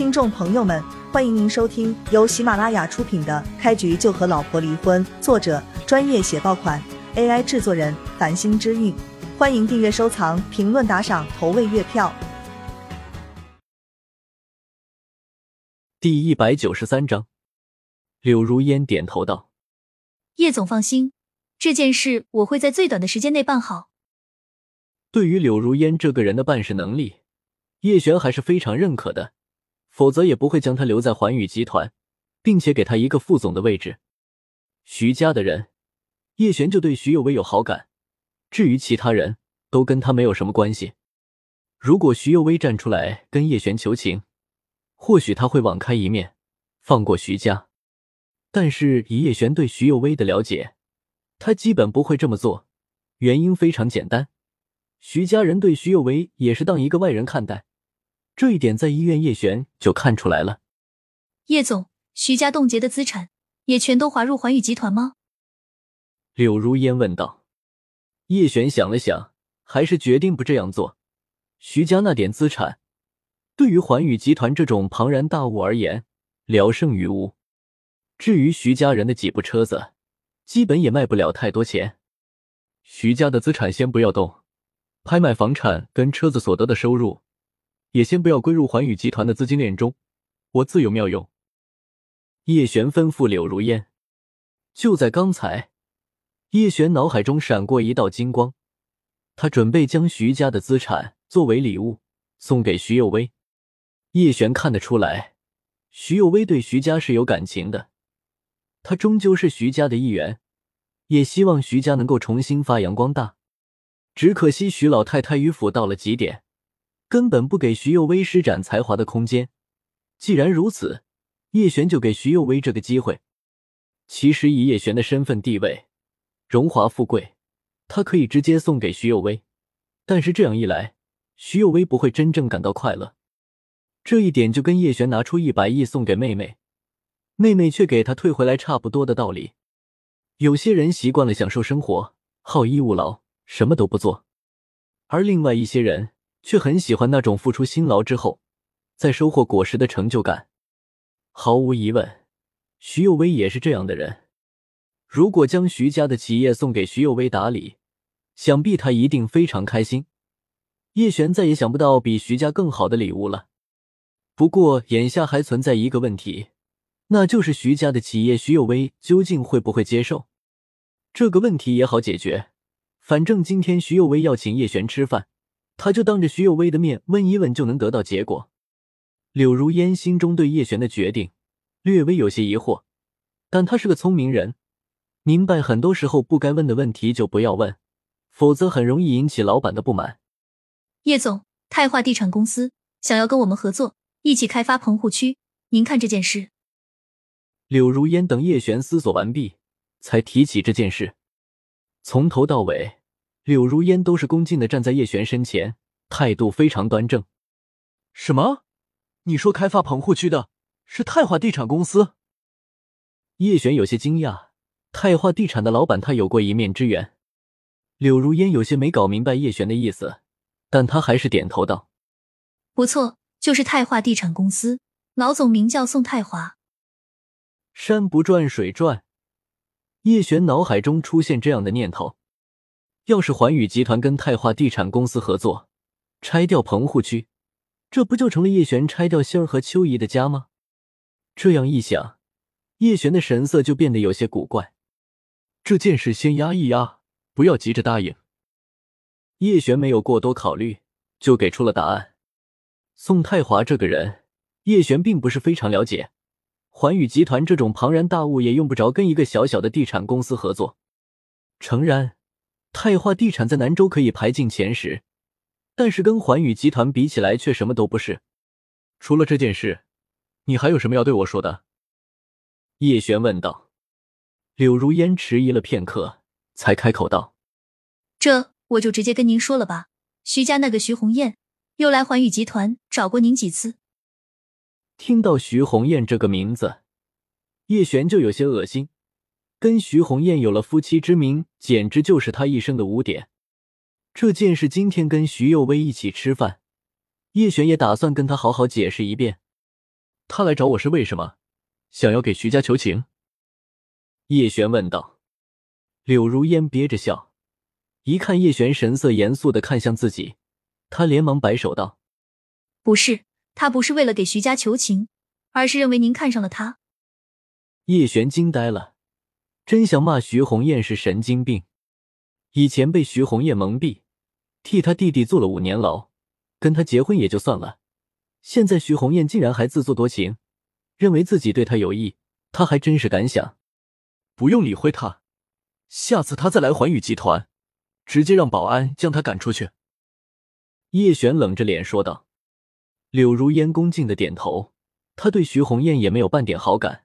听众朋友们，欢迎您收听由喜马拉雅出品的《开局就和老婆离婚》，作者专业写爆款，AI 制作人繁星之韵。欢迎订阅、收藏、评论、打赏、投喂月票。第一百九十三章，柳如烟点头道：“叶总放心，这件事我会在最短的时间内办好。”对于柳如烟这个人的办事能力，叶璇还是非常认可的。否则也不会将他留在环宇集团，并且给他一个副总的位置。徐家的人，叶璇就对徐有为有好感。至于其他人，都跟他没有什么关系。如果徐有为站出来跟叶璇求情，或许他会网开一面，放过徐家。但是以叶璇对徐有为的了解，他基本不会这么做。原因非常简单，徐家人对徐有为也是当一个外人看待。这一点在医院叶璇就看出来了。叶总，徐家冻结的资产也全都划入环宇集团吗？柳如烟问道。叶璇想了想，还是决定不这样做。徐家那点资产，对于环宇集团这种庞然大物而言，聊胜于无。至于徐家人的几部车子，基本也卖不了太多钱。徐家的资产先不要动，拍卖房产跟车子所得的收入。也先不要归入环宇集团的资金链中，我自有妙用。叶璇吩咐柳如烟。就在刚才，叶璇脑海中闪过一道金光，他准备将徐家的资产作为礼物送给徐有为。叶璇看得出来，徐有为对徐家是有感情的，他终究是徐家的一员，也希望徐家能够重新发扬光大。只可惜徐老太太迂腐到了极点。根本不给徐幼薇施展才华的空间。既然如此，叶璇就给徐幼薇这个机会。其实以叶璇的身份地位、荣华富贵，他可以直接送给徐幼薇。但是这样一来，徐幼薇不会真正感到快乐。这一点就跟叶璇拿出一百亿送给妹妹，妹妹却给他退回来差不多的道理。有些人习惯了享受生活，好逸恶劳，什么都不做；而另外一些人。却很喜欢那种付出辛劳之后再收获果实的成就感。毫无疑问，徐有为也是这样的人。如果将徐家的企业送给徐有为打理，想必他一定非常开心。叶璇再也想不到比徐家更好的礼物了。不过眼下还存在一个问题，那就是徐家的企业徐有为究竟会不会接受？这个问题也好解决，反正今天徐有为要请叶璇吃饭。他就当着徐有为的面问一问，就能得到结果。柳如烟心中对叶璇的决定略微有些疑惑，但他是个聪明人，明白很多时候不该问的问题就不要问，否则很容易引起老板的不满。叶总，泰化地产公司想要跟我们合作，一起开发棚户区，您看这件事？柳如烟等叶璇思索完毕，才提起这件事，从头到尾。柳如烟都是恭敬的站在叶璇身前，态度非常端正。什么？你说开发棚户区的是泰华地产公司？叶璇有些惊讶。泰华地产的老板他有过一面之缘。柳如烟有些没搞明白叶璇的意思，但他还是点头道：“不错，就是泰华地产公司，老总名叫宋泰华。”山不转水转，叶璇脑海中出现这样的念头。要是环宇集团跟泰化地产公司合作，拆掉棚户区，这不就成了叶璇拆掉星儿和秋怡的家吗？这样一想，叶璇的神色就变得有些古怪。这件事先压一压，不要急着答应。叶璇没有过多考虑，就给出了答案。宋泰华这个人，叶璇并不是非常了解。环宇集团这种庞然大物，也用不着跟一个小小的地产公司合作。诚然。泰化地产在南州可以排进前十，但是跟环宇集团比起来却什么都不是。除了这件事，你还有什么要对我说的？叶璇问道。柳如烟迟疑了片刻，才开口道：“这我就直接跟您说了吧。徐家那个徐红艳又来环宇集团找过您几次。”听到徐红艳这个名字，叶璇就有些恶心。跟徐红艳有了夫妻之名，简直就是他一生的污点。这件事今天跟徐幼薇一起吃饭，叶璇也打算跟他好好解释一遍。他来找我是为什么？想要给徐家求情？叶璇问道。柳如烟憋着笑，一看叶璇神色严肃的看向自己，他连忙摆手道：“不是，他不是为了给徐家求情，而是认为您看上了他。”叶璇惊呆了，真想骂徐红艳是神经病。以前被徐红艳蒙蔽，替他弟弟坐了五年牢，跟他结婚也就算了。现在徐红艳竟然还自作多情，认为自己对他有意，他还真是敢想。不用理会他，下次他再来环宇集团，直接让保安将他赶出去。叶璇冷着脸说道。柳如烟恭敬的点头，他对徐红艳也没有半点好感。